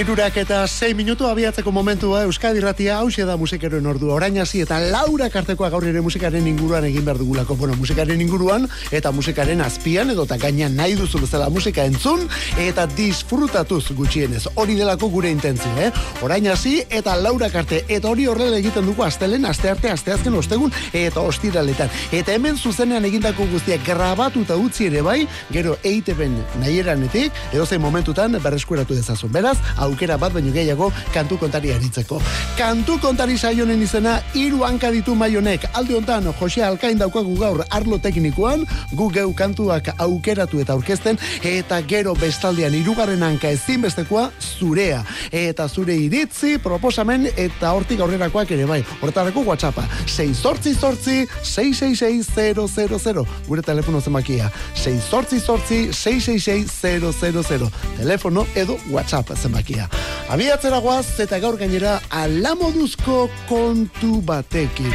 Irurak eta 6 minutu abiatzeko momentua Euskadi Ratia hause da musikeroen ordu orain hasi eta laura kartekoa gaur ere musikaren inguruan egin behar dugulako. Bueno, musikaren inguruan eta musikaren azpian edo eta gainean nahi duzu bezala musika entzun eta disfrutatuz gutxienez. Hori delako gure intentzio, eh? orain hasi eta laura karte eta hori horrela egiten dugu astelen, aste arte, aste azken ostegun eta ostiraletan. Eta hemen zuzenean egindako guztiak grabatu eta utzi ere bai, gero eiteben nahi eranetik, edo zein momentutan berreskuratu dezazun, beraz aukera bat baino gehiago kantu kontari aritzeko. Kantu kontari saionen izena hiru hanka ditu maionek. Alde hontan Jose Alkain daukagu gaur arlo teknikoan, gu geu kantuak aukeratu eta aurkezten eta gero bestaldean hirugarren hanka ezinbestekoa zurea eta zure iritzi proposamen eta hortik aurrerakoak ere bai. Hortarako WhatsAppa 688 666000 gure telefono zenbakia 688 666000 telefono edo WhatsApp zenbakia irekia. Abiatzera guaz eta gaur gainera alamoduzko kontu batekin.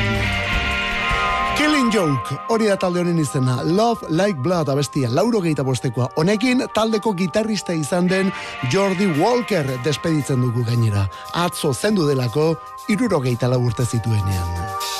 Killing Joke, hori da talde honen izena, Love Like Blood abestia, lauro gehieta bostekoa. Honekin, taldeko gitarrista izan den Jordi Walker despeditzen dugu gainera. Atzo zendu delako, iruro gehieta laburte zituenean.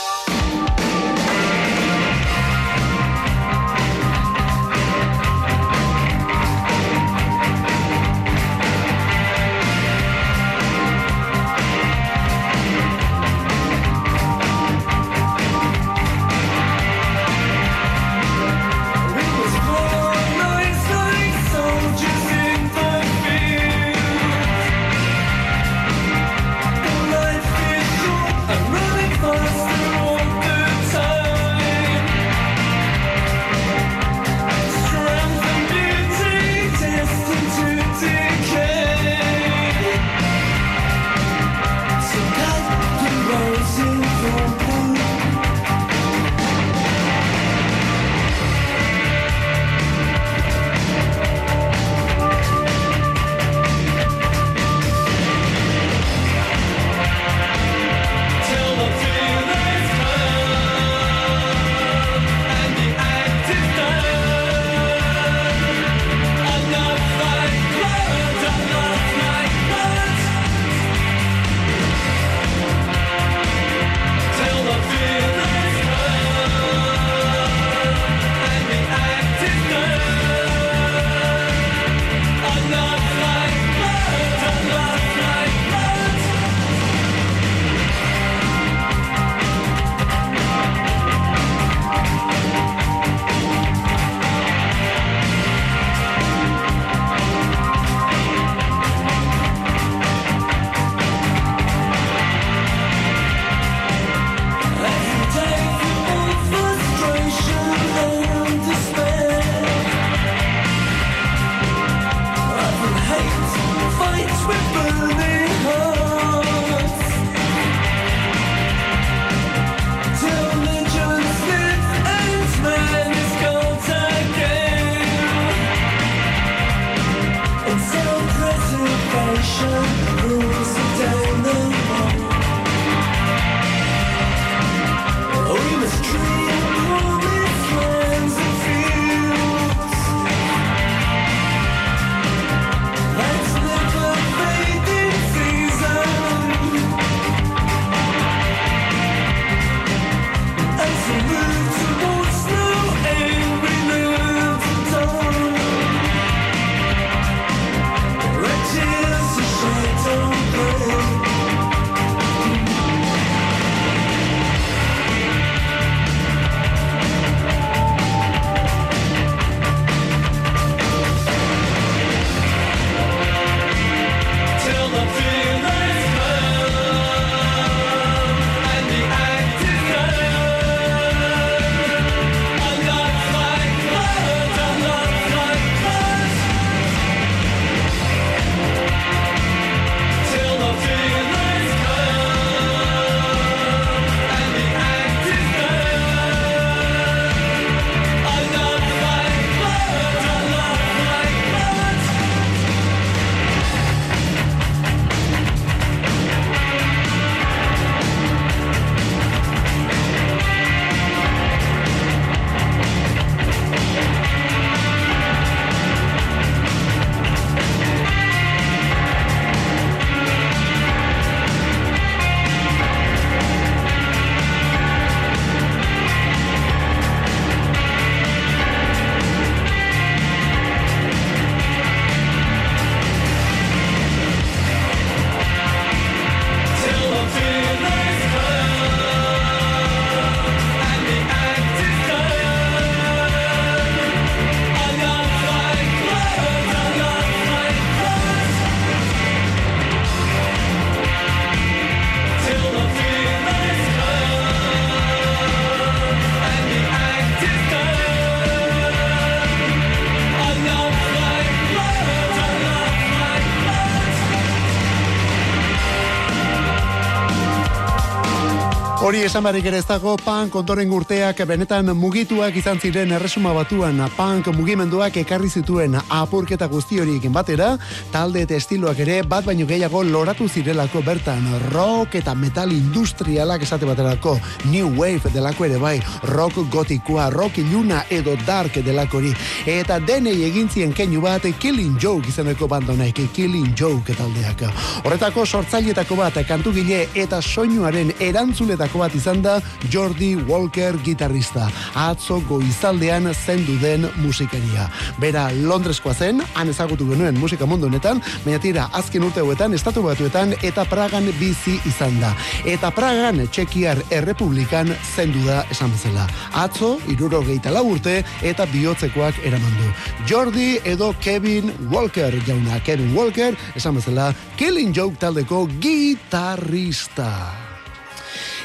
Hori esan barik ere ez dago punk ondoren urteak benetan mugituak izan ziren erresuma batuan. Punk mugimenduak ekarri zituen apurketa guzti horiek batera, talde eta estiloak ere bat baino gehiago loratu zirelako bertan. Rock eta metal industrialak esate baterako new wave delako ere bai rock gotikoa, rock iluna edo dark delakori eta denei egin zien keinu bat Killing Joke izaneko bandonek Killing Joke taldeak. Horretako sortzailetako bat kantugile eta soinuaren erantzuletako bat izan da Jordi Walker gitarrista. Atzo goizaldean zendu den musikaria. Bera Londreskoa zen, han ezagutu genuen musika mundu honetan, baina tira azken urte hauetan, estatu batuetan eta Pragan bizi izan da. Eta Pragan Txekiar Errepublikan zendu da esan bezala. Atzo, iruro gehieta urte eta bihotzekoak eramandu. Jordi edo Kevin Walker jauna. Kevin Walker, esan bezala, Killing Joke taldeko gitarrista.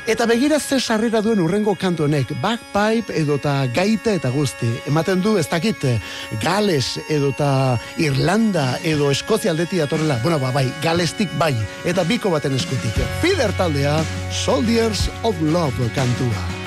Eta begira ze sarrera duen urrengo kantu honek, backpipe edota gaita eta guzti. Ematen du ez dakit Gales edota Irlanda edo Eskozia aldeti atorrela. Bueno, ba, bai, Galestik bai. Eta biko baten eskutik. Fider taldea, Soldiers of Love kantua.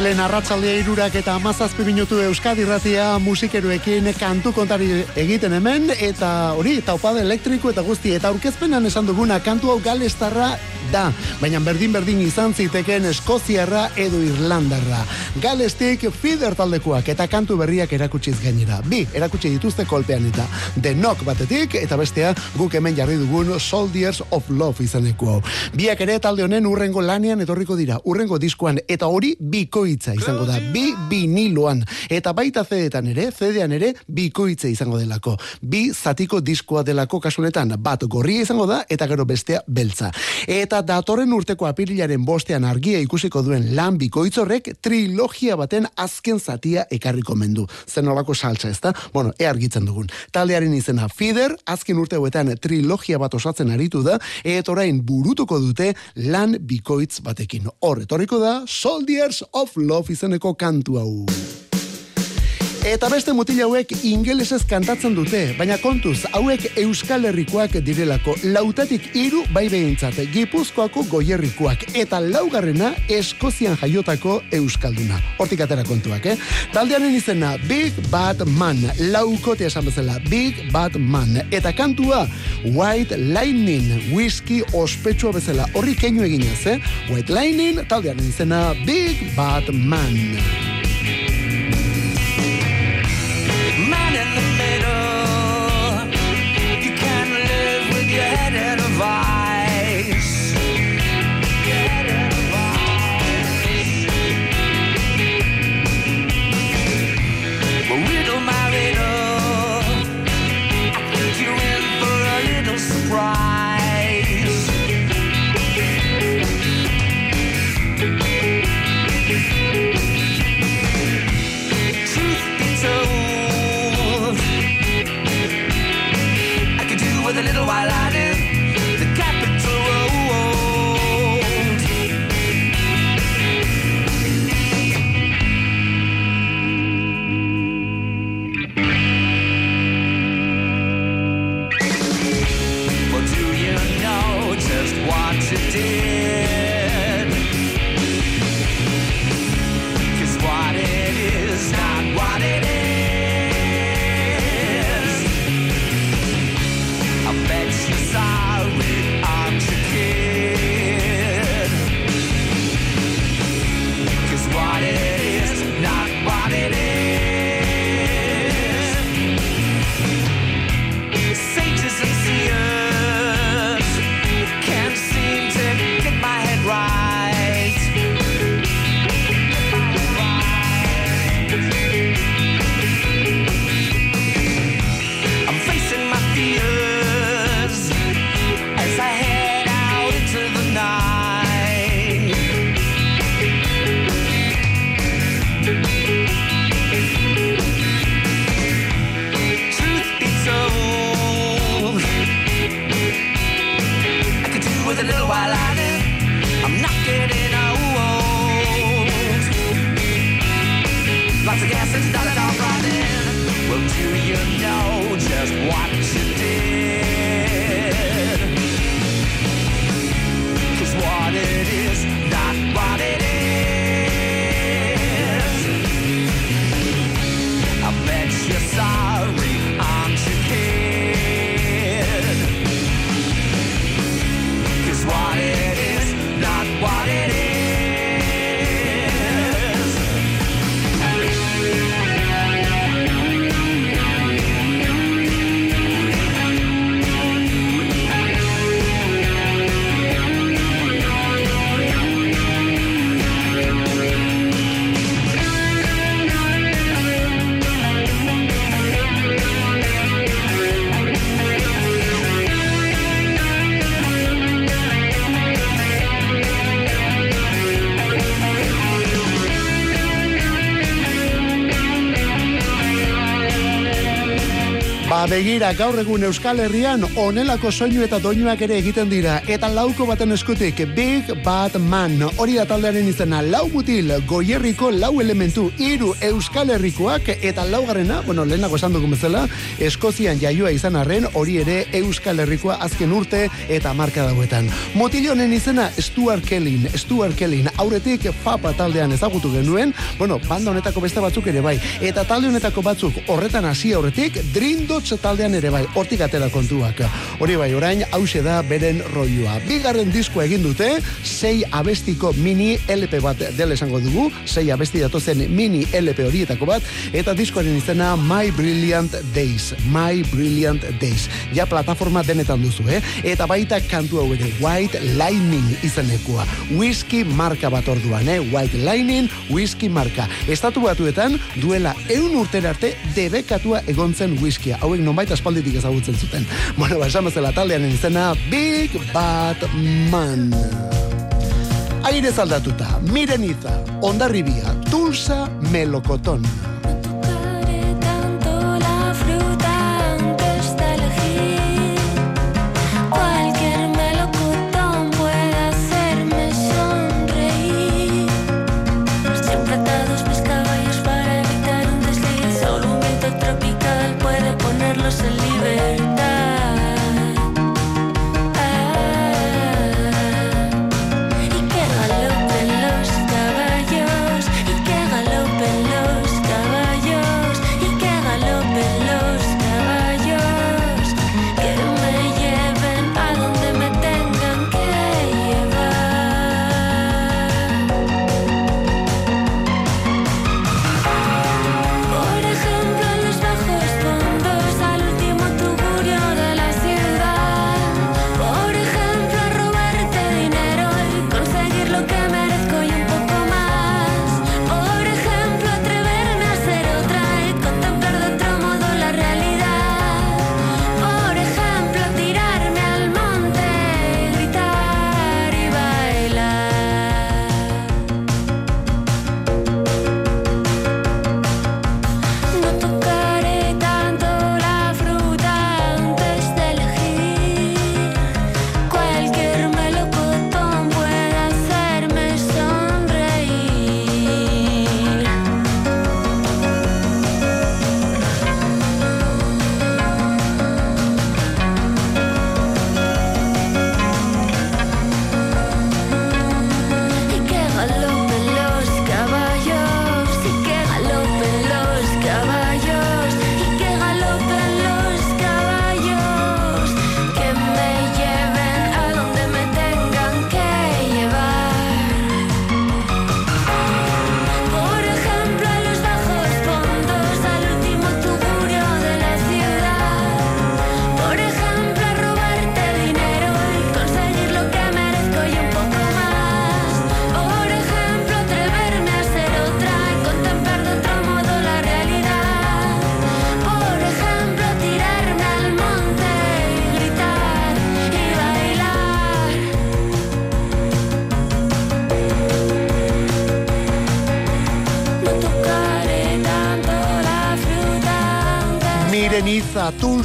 Astelen arratsaldea irurak eta amazazpi minutu Euskadi ratia musikeroekin kantu kontari egiten hemen, eta hori, taupade elektriko eta guzti, eta aurkezpenan esan duguna kantu hau galestarra da, baina berdin-berdin izan ziteken Eskoziarra edo Irlandarra. Galestik fider taldekoak eta kantu berriak erakutsiz gainera. Bi, erakutsi dituzte kolpean eta The Knock batetik, eta bestea guk hemen jarri dugun Soldiers of Love izaneko. Biak ere talde honen urrengo lanean etorriko dira, urrengo diskoan, eta hori bi bikoitza izango da, bi biniloan, eta baita zedetan ere, zedean ere, bikoitza izango delako. Bi zatiko diskoa delako kasunetan, bat gorria izango da, eta gero bestea beltza. Eta datorren urteko apirilaren bostean argia ikusiko duen lan bikoitzorrek trilogia baten azken zatia ekarriko mendu. Zen olako saltza ez da? Bueno, e argitzen dugun. Taldearen izena Fider, azken urte huetan trilogia bat osatzen aritu da, eta orain burutuko dute lan bikoitz batekin. Hor, etorriko da, Soldiers of Love izeneko kantu hau. Eta beste mutil hauek ingelesez kantatzen dute, baina kontuz, hauek Euskal Herrikoak direlako, lautatik hiru bai behintzat, gipuzkoako goierrikoak, eta laugarrena Eskozian jaiotako Euskalduna. Hortik atera kontuak, eh? Taldearen izena, Big Bad Man, laukote esan bezala, Big Bad Man, eta kantua, White Lightning, whisky ospetsua bezala, horri keinu eginez, eh? White Lightning, taldearen izena, Big Bad Man. your head in a vice. We don't marry. I think you're in for a little surprise. y begira gaur egun Euskal Herrian onelako soinu eta doinuak ere egiten dira. Eta lauko baten eskutik Big Bad Man hori da taldearen izena lau mutil goierriko lau elementu hiru Euskal Herrikoak eta laugarrena bueno lehenago esan dugu bezala Eskozian jaioa izan arren hori ere Euskal Herrikoa azken urte eta marka dauetan. Motilonen izena Stuart Kellin Stuart Kellin aurretik papa taldean ezagutu genuen bueno banda honetako beste batzuk ere bai. Eta talde honetako batzuk horretan hasi aurretik Dream Dotz taldean ere bai, hortik atera kontuak. Hori bai, orain, hause da beren roiua. Bigarren disko egin dute, sei abestiko mini LP bat dela esango dugu, sei abesti datozen mini LP horietako bat, eta diskoaren izena My Brilliant Days. My Brilliant Days. Ja plataforma denetan duzu, eh? Eta baita kantu hau ere, White Lightning izenekua. Whisky marka bat orduan, eh? White Lightning, whisky marka. Estatu batuetan, duela eun urtera arte, debekatua egontzen whiskia hauek nonbait aspalditik ezagutzen zuten. Bueno, ba, esan bezala taldean izena Big Bad Man. Aire zaldatuta, mireniza, ondarribia, tulsa, melokoton.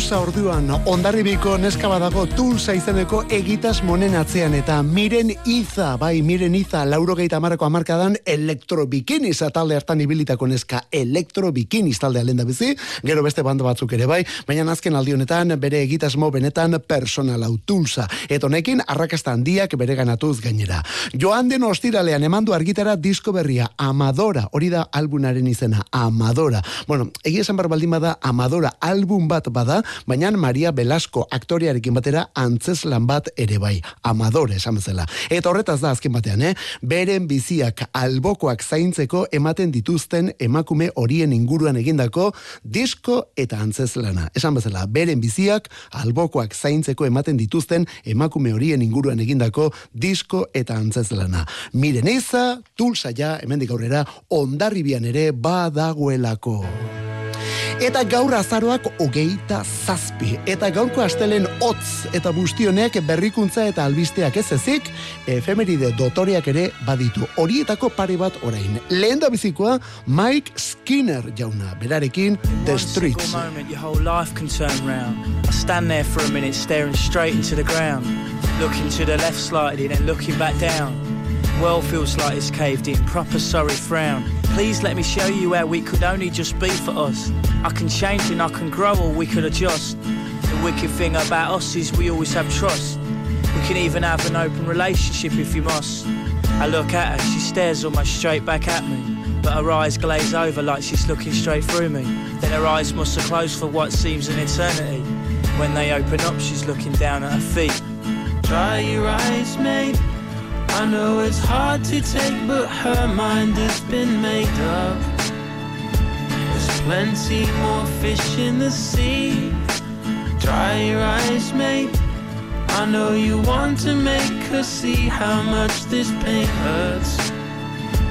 Tulsa, orduan, ondarribiko neska badago Tulsa izeneko egitas monen atzean eta miren iza, bai, miren iza, lauro geita marako amarkadan elektrobikini talde hartan ibilitako neska elektrobikini talde alenda bizi, gero beste bando batzuk ere bai, baina azken aldi honetan bere egitasmo benetan personal hau Tulsa, eta honekin arrakasta handiak bere ganatuz gainera. Joan den ostiralean emandu argitara disko berria, Amadora, hori da albunaren izena, Amadora. Bueno, egia esan barbaldin bada Amadora album bat bada, baina Maria Velasco aktoriarekin batera antzeslan bat ere bai, amadore esan bezala. Eta horretaz da azken batean, eh? Beren biziak albokoak zaintzeko ematen dituzten emakume horien inguruan egindako disko eta antzeslana. Esan bezala, beren biziak albokoak zaintzeko ematen dituzten emakume horien inguruan egindako disko eta antzeslana. Miren eza, tulsa ja, hemendik aurrera, ondarribian ere badagoelako. Eta gaur azaroak hogeita zazpi. Eta gaurko astelen hotz eta bustionek berrikuntza eta albisteak ez ezik, efemeride dotoreak ere baditu. Horietako pare bat orain. Lehen da bizikoa, Mike Skinner jauna. Berarekin, The Streets. I stand there for a minute staring straight into the ground. Looking to the left slightly, then looking back down. World feels like it's caved in, proper sorry frown. Please let me show you where we could only just be for us. I can change and I can grow or we could adjust. The wicked thing about us is we always have trust. We can even have an open relationship if you must. I look at her, she stares almost straight back at me. But her eyes glaze over like she's looking straight through me. Then her eyes must have closed for what seems an eternity. When they open up, she's looking down at her feet. Dry your eyes, mate. I know it's hard to take, but her mind has been made up. There's plenty more fish in the sea. Dry your eyes, mate. I know you want to make her see how much this pain hurts.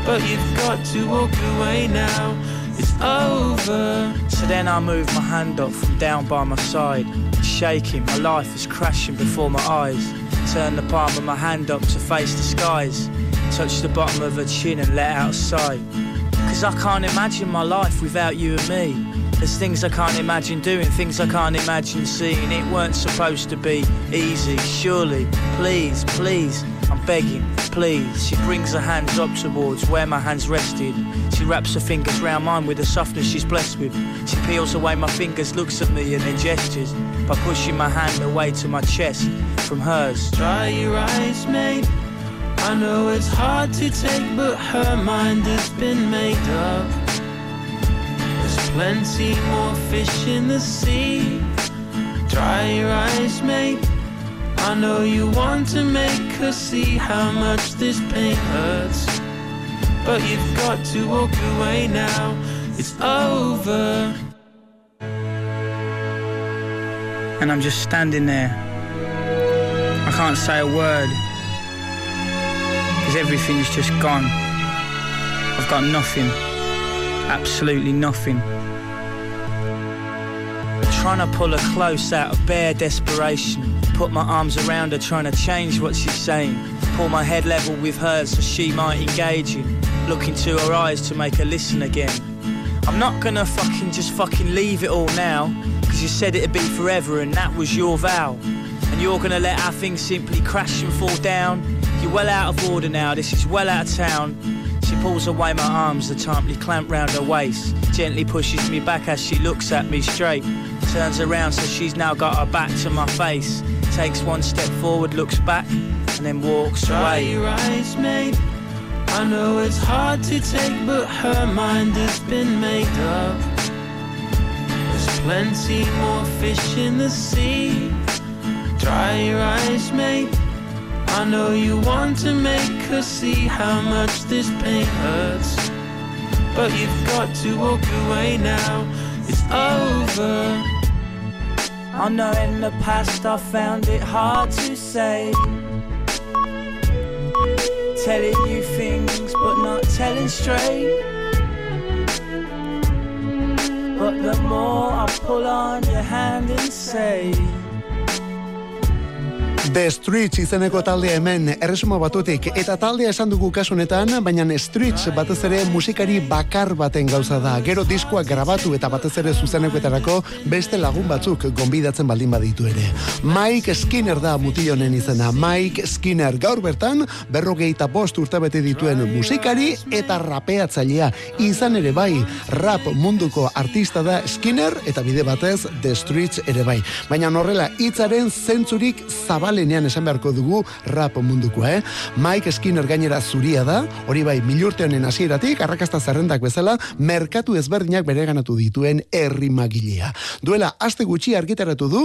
But you've got to walk away now. It's over. So then I move my hand up from down by my side shaking, my life is crashing before my eyes. Turn the palm of my hand up to face the skies. Touch the bottom of her chin and let out a sigh. Cause I can't imagine my life without you and me. There's things I can't imagine doing, things I can't imagine seeing. It weren't supposed to be easy, surely. Please, please, I'm begging, please. She brings her hands up towards where my hands rested. She wraps her fingers round mine with the softness she's blessed with. She peels away my fingers, looks at me, and then gestures by pushing my hand away to my chest from hers. Dry your eyes, mate. I know it's hard to take, but her mind has been made up. There's plenty more fish in the sea. Dry your eyes, mate. I know you want to make her see how much this pain hurts. But you've got to walk away now, it's over. And I'm just standing there. I can't say a word. Because everything's just gone. I've got nothing. Absolutely nothing trying to pull her close out of bare desperation. Put my arms around her, trying to change what she's saying. Pull my head level with hers so she might engage in. Look into her eyes to make her listen again. I'm not gonna fucking just fucking leave it all now. Cause you said it'd be forever and that was your vow. And you're gonna let our thing simply crash and fall down. You're well out of order now, this is well out of town. She pulls away my arms that tightly clamp round her waist. Gently pushes me back as she looks at me straight. Turns around so she's now got her back to my face takes one step forward, looks back, and then walks Dry away. your eyes, mate. I know it's hard to take, but her mind has been made up. There's plenty more fish in the sea. Dry your eyes, mate. I know you want to make her see how much this pain hurts. But you've got to walk away now. It's over. I know in the past I found it hard to say. Telling you things but not telling straight. But the more I pull on your hand and say. The Streets izeneko taldea hemen erresuma batutik eta taldea esan dugu kasunetan, baina Streets batez ere musikari bakar baten gauza da. Gero diskoa grabatu eta batez ere zuzenekoetarako beste lagun batzuk gonbidatzen baldin baditu ere. Mike Skinner da mutillonen izena. Mike Skinner gaur bertan berrogeita bost urte dituen musikari eta rapeatzailea. Izan ere bai, rap munduko artista da Skinner eta bide batez The Streets ere bai. Baina norrela hitzaren zentzurik zabale zuzenean esan beharko dugu rap munduko, eh? Mike Skinner gainera zuria da, hori bai, milurte honen hasieratik arrakasta zerrendak bezala, merkatu ezberdinak bereganatu dituen herri magilea. Duela, aste gutxi argitaratu du,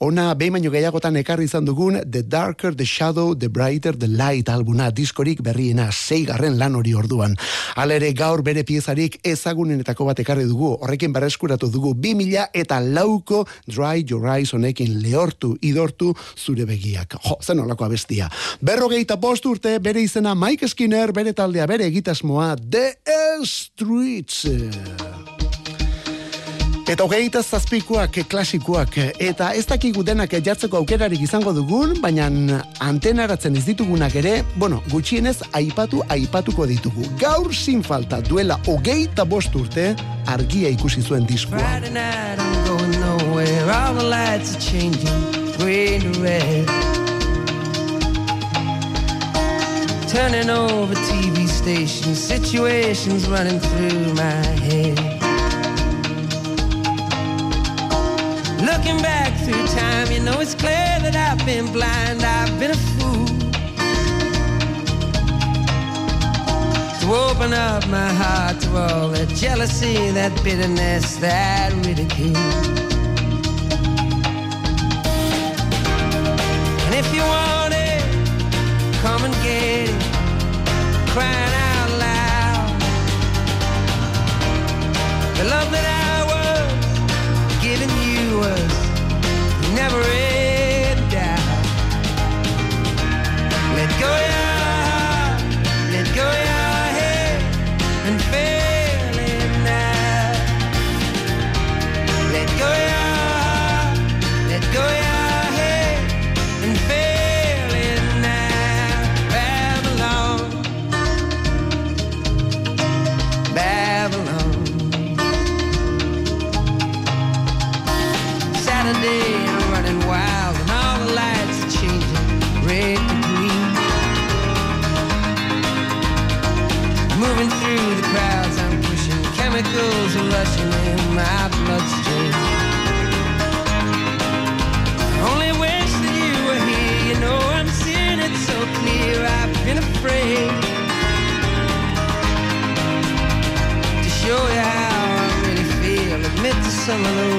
ona behin baino gehiagotan ekarri izan dugun The Darker, The Shadow, The Brighter, The Light albuna, diskorik berriena, zeigarren lan hori orduan. Alere gaur bere piezarik ezagunenetako bat ekarri dugu, horrekin berreskuratu dugu, 2000 eta lauko Dry Your Eyes honekin lehortu, idortu zure begia berriak. Jo, zen olako abestia. Berrogeita bost urte, bere izena Mike Skinner, bere taldea, bere egitasmoa, The Streets. Eta hogeita zazpikoak, klasikoak, eta ez dakigu denak jartzeko aukerarik izango dugun, baina antenaratzen ez ditugunak ere, bueno, gutxienez aipatu aipatuko ditugu. Gaur sin falta duela hogeita bost urte argia ikusi zuen diskoa. Turning over TV stations, situations running through my head. Looking back through time, you know it's clear that I've been blind, I've been a fool. To open up my heart to all that jealousy, that bitterness, that ridicule. If you want it, come and get it, crying out loud. The love that I was giving you was never similar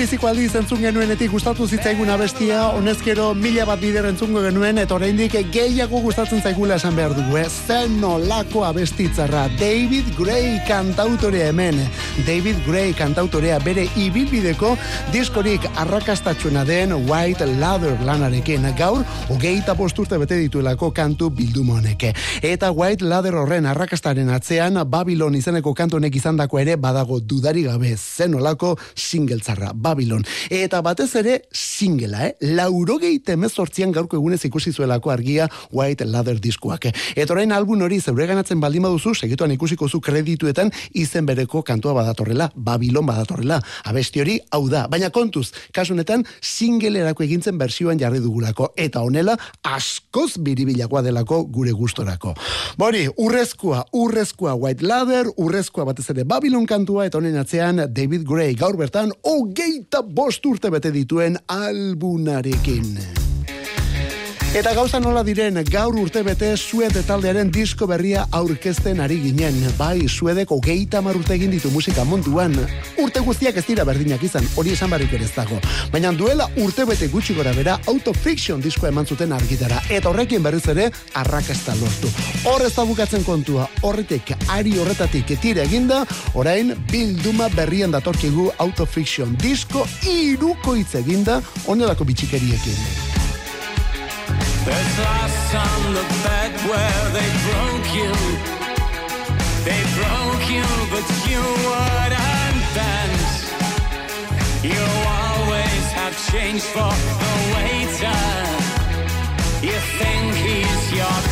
lehen biziko aldi zentzun genuenetik gustatu zitzaigun abestia, honezkero mila bat bider entzungo genuen, eta oraindik gehiago gustatzen zaigula esan behar dugu, eh? zen nolako abestitzarra, David Gray kantautorea hemen, David Gray kantautorea bere ibilbideko diskorik arrakastatxuna den White Ladder lanarekin, gaur, hogeita posturte bete dituelako kantu bilduma honeke. Eta White Ladder horren arrakastaren atzean, Babylon izeneko kantonek izandako ere badago dudari gabe, zen nolako singeltzarra Babylon. Eta batez ere, singela, eh? Laurogei temezortzian gaurko egunez ikusi zuelako argia White Ladder diskuak. Eta orain album hori zeure ganatzen baldin baduzu, segituan ikusiko zu kredituetan izen bereko kantua badatorrela, Babylon badatorrela. Abesti hori, hau da. Baina kontuz, kasunetan, singelerako egintzen bersioan jarri dugulako. Eta honela, askoz biribilakoa delako gure gustorako. Bori, urrezkoa, urrezkoa White Ladder, urrezkoa batez ere Babylon kantua, eta honen atzean David Gray gaur bertan, hogeita bost urte bete dituen albunarekin. Eta gauza nola diren, gaur urte bete suede taldearen disko berria aurkezten ari ginen. Bai, suedeko geita urte egin ditu musika montuan. Urte guztiak ez dira berdinak izan, hori esan barrik ere ez dago. Baina duela urte bete gutxi gora bera, autofiction disko eman zuten argitara. Eta horrekin berriz ere, arrakasta lortu. Horrez da bukatzen kontua, horretik, ari horretatik etire eginda, orain, bilduma berrien datorkigu autofiction disko iruko hitz eginda, onelako bitxikeriekin. There's lost on the bed where they broke you. They broke you, but you wouldn't bend. You always have changed for the waiter. You think he's your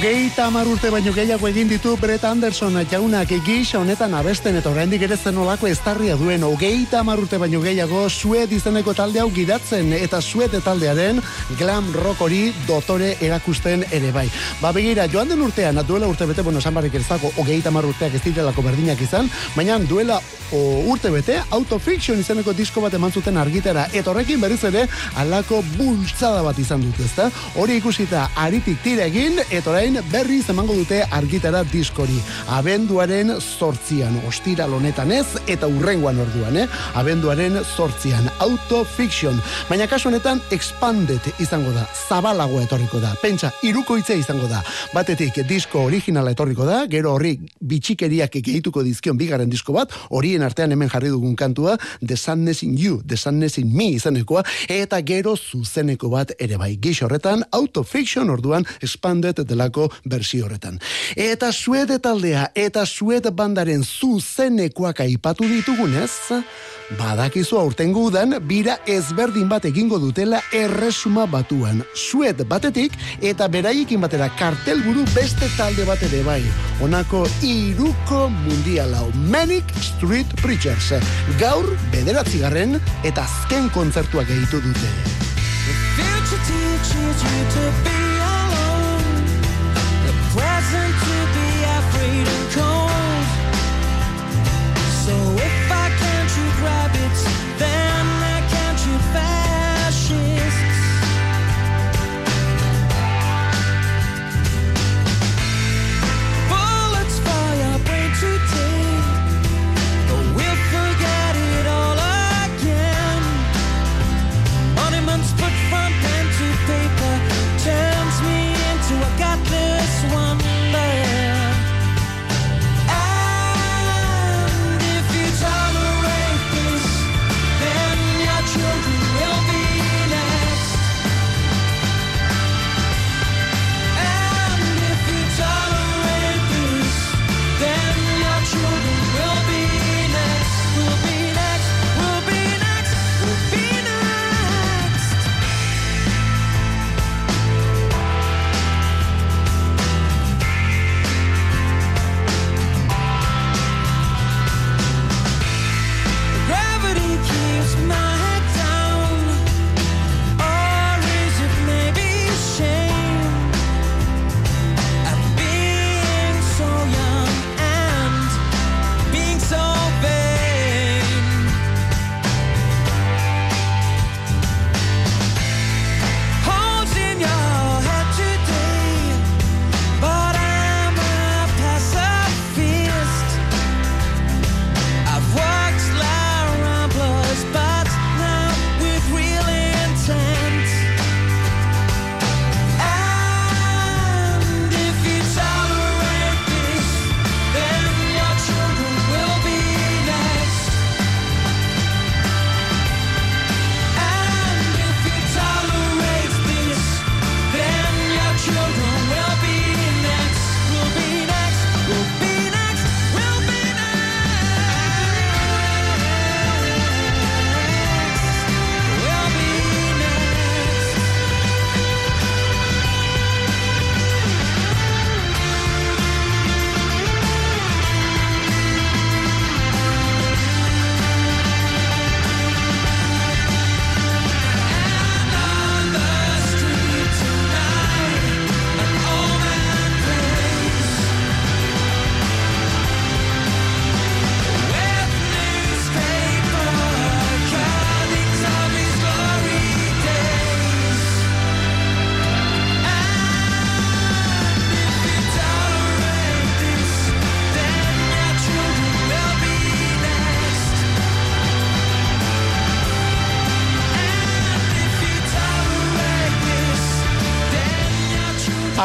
Hogeita hamar urte baino gehiago egin ditu Brett Anderson jaunak gisa honetan abesten eta oraindik ere zen olako estarria duen hogeita hamar urte baino gehiago sued izeneko talde hau gidatzen eta sued taldearen glam rock hori dotore erakusten ere bai. Ba begira, joan den urtean, duela urte bete, bueno, esan barrik ez dago, hogeita hamar urteak ez direlako berdinak izan, baina duela o, urte bete, autofiction izeneko disko bat eman zuten argitera, eta horrekin berriz ere, alako bultzada bat izan dute, ezta? Hori ikusita, aritik tira egin, eta orain berriz emango dute argitara diskori. Abenduaren sortzian, ostiral honetan ez, eta urrengoan orduan, eh? Abenduaren sortzian, autofiction. Baina kasu honetan, expanded izango da, zabalagoa etorriko da. Pentsa, irukoitzea izango da. Batetik, disko originala etorriko da, gero horri bitxikeriak gehituko dizkion bigarren disko bat, horien artean hemen jarri dugun kantua, The Sadness in You, The Sadness in Me izanekoa, eta gero zuzeneko bat ere bai. Gix horretan, autofiction orduan expanded delako bersio horretan. Eta suede taldea, eta suede bandaren zuzenekoak aipatu ditugunez, Badakizu aurtengo udan, bira ezberdin bat egingo dutela erresuma batuan. Suet batetik eta beraiekin batera kartelburu beste talde bat ere bai. Honako iruko mundialau Manic Street Preachers. Gaur bederatzigarren eta azken kontzertuak egitu dute.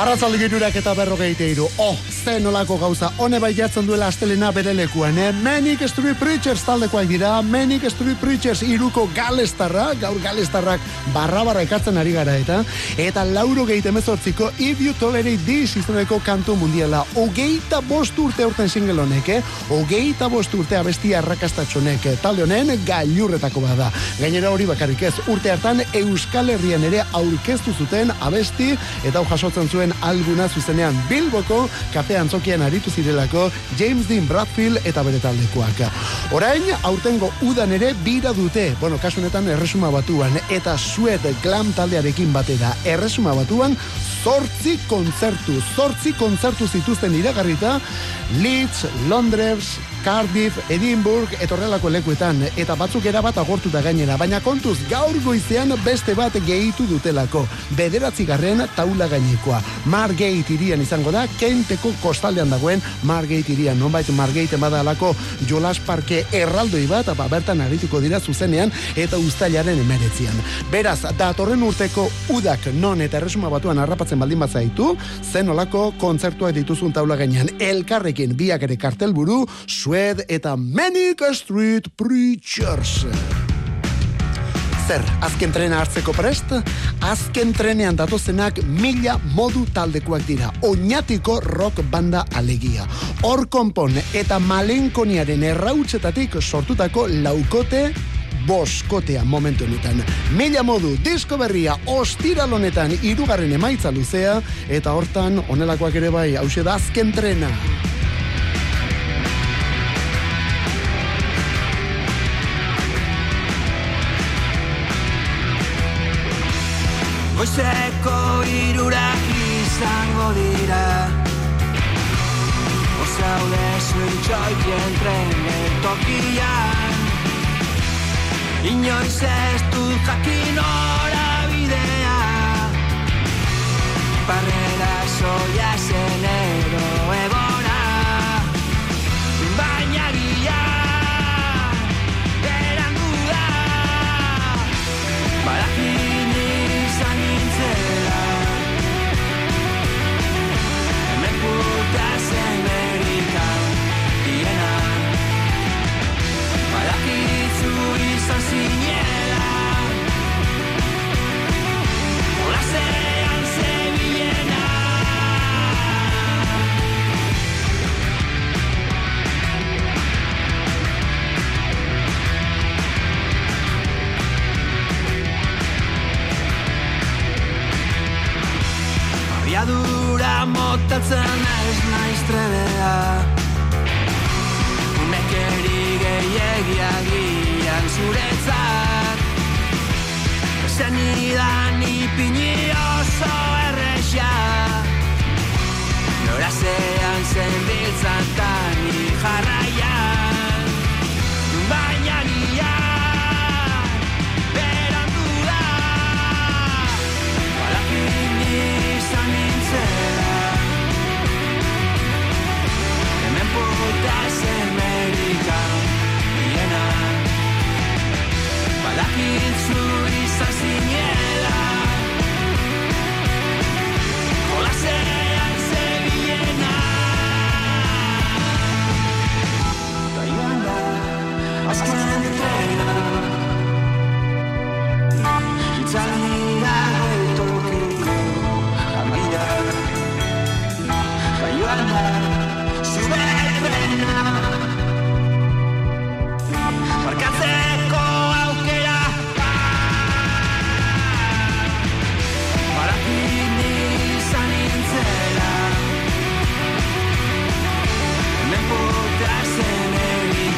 Arratzalde girurak eta berrogeite iru. Oh, ze nolako gauza, hone bai jatzen duela astelena bere lekuan, eh? Manic Street Preachers taldekoak dira, Manic Street Preachers iruko galestarra, gaur galestarrak barra barra ekatzen ari gara eta, eta lauro geite mezortziko If You Tolerate This izeneko kantu mundiala. Ogeita bost urte urten single honek, eh? Ogeita bost urte abesti arrakastatxonek, eh? talde honen gailurretako bada. Gainera hori bakarrik ez, urte hartan Euskal Herrian ere aurkeztu zuten abesti eta hau jasotzen zuen alguna zuzenean Bilboko kafe antzokian aritu zirelako James Dean Bradfield eta bere taldekoak. Orain, aurtengo udan ere bira dute, bueno, kasunetan erresuma batuan, eta suet glam taldearekin batera erresuma batuan, zortzi kontzertu, zortzi kontzertu zituzten iragarrita, Leeds, Londres, Cardiff, Edinburgh, etorrelako lekuetan, eta batzuk erabat agortuta gainera, baina kontuz gaur goizean beste bat gehitu dutelako, bederatzi garren taula gainekoa. Margate irian izango da, kenteko kostaldean dagoen Margate irian, nonbait Margate emada alako jolas parke erraldoi bat, ba, bertan arituko dira zuzenean, eta ustailaren emeretzian. Beraz, datorren urteko udak non eta erresuma batuan harrapatzen baldin bat zaitu, zen olako kontzertuak dituzun taula gainean, elkarrekin biak ere kartelburu, Sued eta Manic Street Preachers. Zer, azken trena hartzeko prest? Azken trenean datozenak mila modu taldekoak dira. Oñatiko rock banda alegia. Hor konpon eta malenkoniaren errautzetatik sortutako laukote boskotea momentu honetan. Mila modu, disko berria, ostiral honetan, irugarren emaitza luzea, eta hortan, onelakoak ere bai, hause da azken trena. Goizeko irurak izango dira. Ozaude zuntxoiten trenen tokian. Inoiz ez du jakin ora bidea. Barrera soia zen Motatzen ez naiz trebea Nekeri gehiagiagian zuretzat. Zen idan ipini oso errexia Norazean zen biltzatan Badakitzu izan zinela Jolasean zebilena Ta joan da azken trena Itzaldia etokiko argia Ta joan da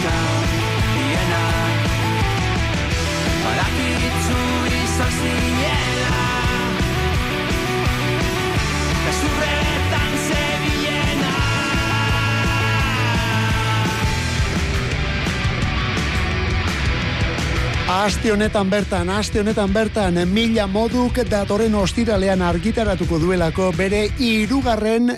erika Diena Barakitzu izan zinela. Gezurretan zebilena Aste honetan bertan, aste honetan bertan, mila moduk datorren ostiralean argitaratuko duelako bere irugarren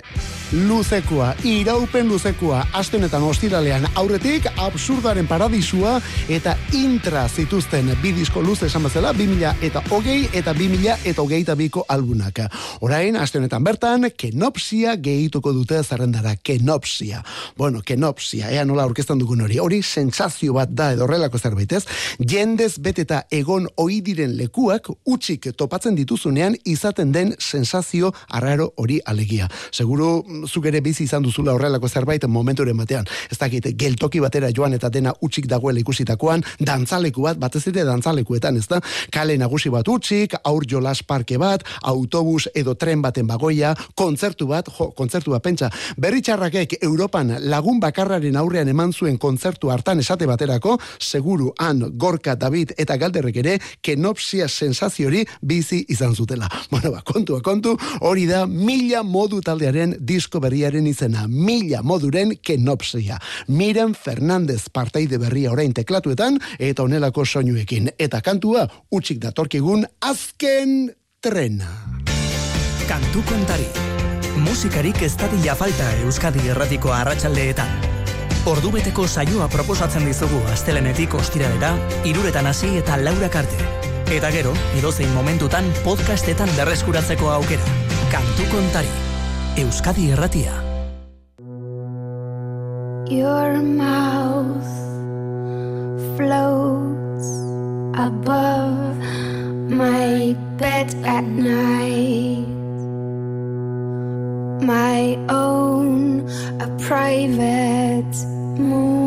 luzekoa, iraupen luzekoa, aste honetan ostiralean aurretik absurdaren paradisua eta intra zituzten bi disko luze esan bezala, 2000 eta hogei eta 2000 eta hogeita biko albunak. Orain, aste honetan bertan, kenopsia gehituko dute zerrendara, kenopsia. Bueno, kenopsia, ea nola orkestan dugun hori, hori sentsazio bat da edo horrelako zerbait ez, jendez beteta egon oidiren lekuak utxik topatzen dituzunean izaten den sensazio arraro hori alegia. Seguru mm, zuk ere bizi izan duzula horrelako zerbait momenturen batean. Ez dakit, geltoki batera joan eta dena utxik dagoela ikusitakoan, dantzaleku bat, batez ere dantzalekuetan, ez da? Kale nagusi bat utxik, aur jolas parke bat, autobus edo tren baten bagoia, kontzertu bat, jo, kontzertu bat pentsa, berritxarrakek Europan lagun bakarraren aurrean eman zuen kontzertu hartan esate baterako, seguru han Gorka, David eta Galderrek ere, kenopsia sensaziori bizi izan zutela. Bueno, ba, kontua, kontu, hori da mila modu taldearen disko berriaren izena, mila moduren kenopsia. Miren Fernandez parteide berria orain teklatuetan, eta onelako soinuekin. Eta kantua, utxik datorkigun, azken trena. Kantu kontari. Musikarik ez dadila falta Euskadi erratiko arratsaldeetan. Ordubeteko saioa proposatzen dizugu astelenetik ostiralera, iruretan hasi eta laura karte. Eta gero, edozein momentutan podcastetan berreskuratzeko aukera. Kantu kontari. Euskadi. Your mouth floats above my bed at night. My own, a private moon.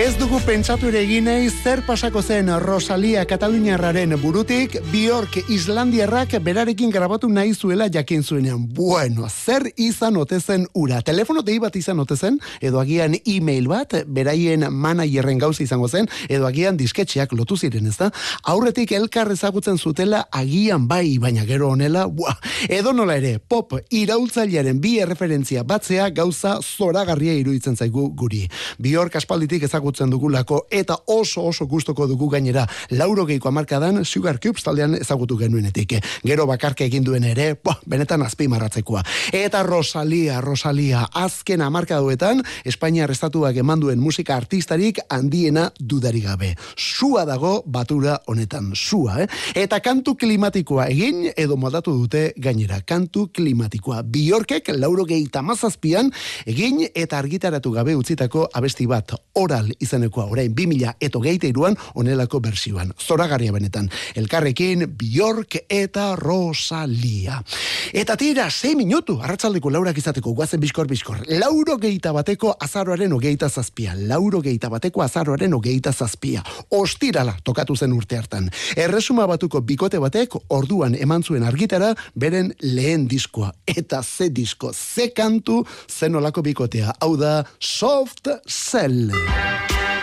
Ez dugu pentsatu ere egin nahi zer pasako zen Rosalia Kataluniarraren burutik Bjork Islandiarrak berarekin grabatu nahi zuela jakin zuenean. Bueno, zer izan ote zen ura? Telefono dei bat izan ote zen, edo agian e-mail bat, beraien managerren gauza izango zen, edo agian disketxeak lotu ziren, ezta? Aurretik elkar ezagutzen zutela agian bai, baina gero honela, buah, edo nola ere, pop iraultzailearen bi erreferentzia batzea gauza zoragarria iruditzen zaigu guri. Bjork aspalditik ezagutzen dugulako eta oso oso gustoko dugu gainera lauro geiko amarkadan Sugar Cubes taldean ezagutu genuenetik. Gero bakarka egin duen ere, boh, benetan azpimarratzekoa. Eta Rosalia, Rosalia, azken amarkaduetan, Espainiar estatuak eman duen musika artistarik handiena dudari gabe. Sua dago batura honetan, sua, eh? Eta kantu klimatikoa egin edo modatu dute gainera, kantu klimatikoa. Biorkek lauro gehi egin eta argitaratu gabe utzitako abesti bat, oral izenekoa, orain 2000 eto geite iruan onelako bersioan. Zoragarria benetan. Elkarrekin Bjork eta Rosalia. Eta tira, 6 minutu, arratzaldeko laurak izateko, guazen biskor biskor. Lauro geita bateko azaroaren ogeita zazpia. Lauro geita bateko azaroaren ogeita zazpia. Ostirala tokatu zen urte hartan. Erresuma batuko bikote batek orduan eman zuen argitara beren lehen diskoa. Eta ze disko, ze kantu, zen olako bikotea. Hau da, Soft Cell. Bye.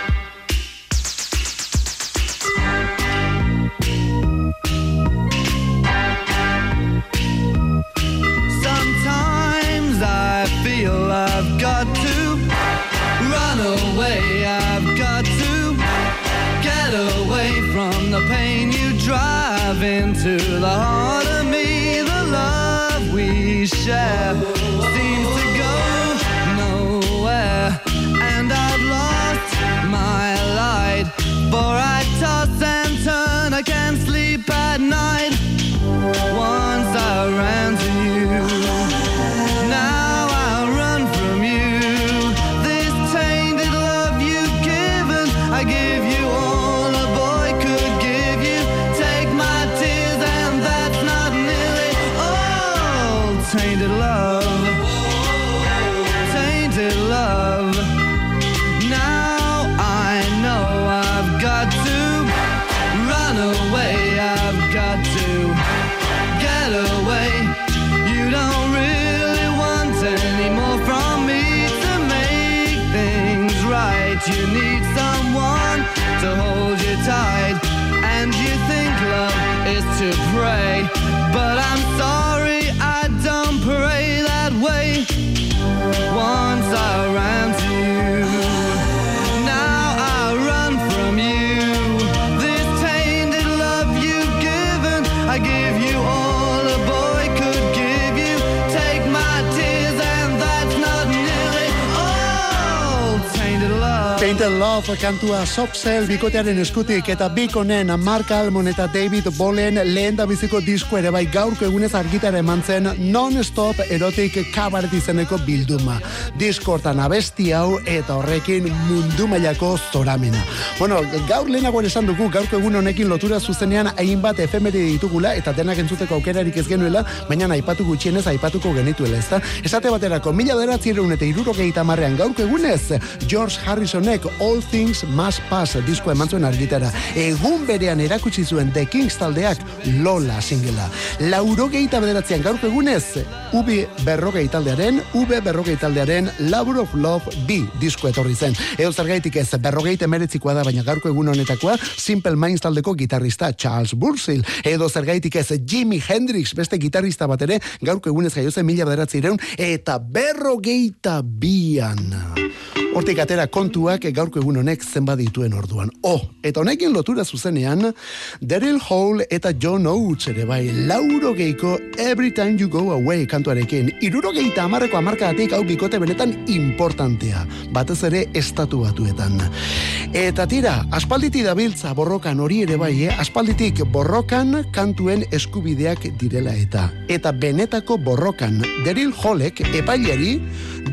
Love kantua Soft Cell bikotearen eskutik eta bikonen Mark Almon eta David Bolen lehen da biziko disko ere bai gaurko egunez argitara eman zen non-stop erotik kabaret izeneko bilduma. Disko hortan abesti hau eta horrekin mundu mailako zoramena. Bueno, gaur lehenago ere esan dugu gaurko egun honekin lotura zuzenean hainbat efemeri ditugula eta denak entzuteko aukerarik ez genuela, baina aipatu gutxienez aipatuko genituela, ezta? Esate baterako, mila bederatzireun eta irurogeita marrean gaurko egunez, George Harrisonek All Things Must Pass diskoa eman zuen argitara. Egun berean erakutsi zuen The Kings taldeak Lola singela. Laurogeita bederatzean gaurko egunez, Ubi berrogei taldearen, Ube berrogei taldearen Labor of Love B disko etorri zen. Eo zergaitik ez, berrogei temeretzikoa da, baina gaurko egun honetakoa, Simple Minds taldeko gitarrista Charles Bursil. Edo zergaitik ez, Jimi Hendrix, beste gitarrista bat ere, gaurko egunez jaio zen mila bederatzireun, eta berrogeita bian. Hortik atera kontuak gaurko egun honek zenbat dituen orduan. Oh, eta honekin lotura zuzenean, Daryl Hall eta John Oates ere bai, lauro geiko Every Time You Go Away kantuarekin, iruro geita amarreko amarkadatik hau bikote benetan importantea, batez ere estatu batuetan. Eta tira, aspalditi dabiltza borrokan hori ere bai, eh? aspalditik borrokan kantuen eskubideak direla eta. Eta benetako borrokan, Daryl Hallek epailari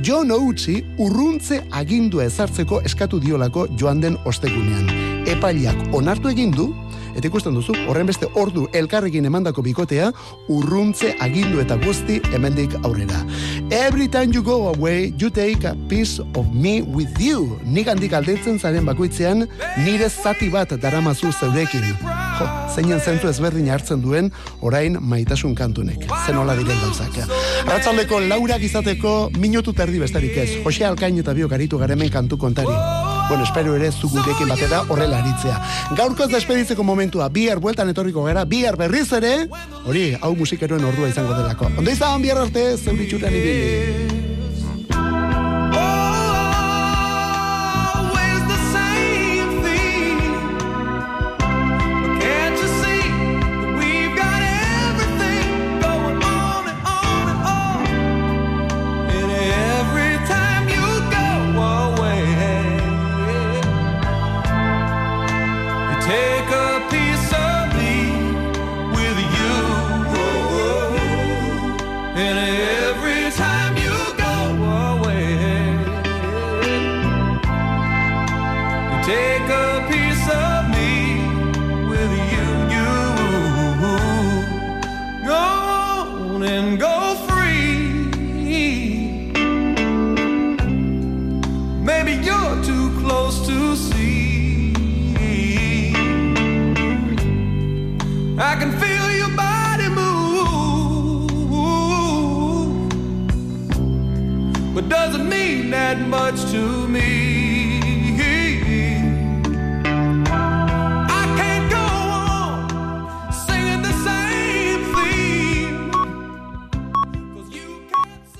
John Oatesi urruntze agindua ezartzeko eskatu diolako joan den ostegunean. Epailak onartu egin du Eta ikusten duzu, horren beste ordu elkarrekin emandako bikotea, urruntze agindu eta guzti hemendik aurrera. Every time you go away, you take a piece of me with you. Nik handik aldetzen zaren bakoitzean, nire zati bat daramazu zeurekin. Jo, zeinen zentzu ezberdin hartzen duen, orain maitasun kantunek. Zen hola diren gauzak. Arratzaldeko laurak izateko minutu terdi bestarik ez. Jose Alkain eta biok aritu garemen kantu kontari. Bueno, espero ere zu gurekin batera horrela aritzea. Gaurkoz despeditzeko momentua, bihar bueltan etorriko gara, bihar berriz ere, hori, hau musikeroen ordua izango delako. Ondo izan bihar arte, zeuritxuran ibili.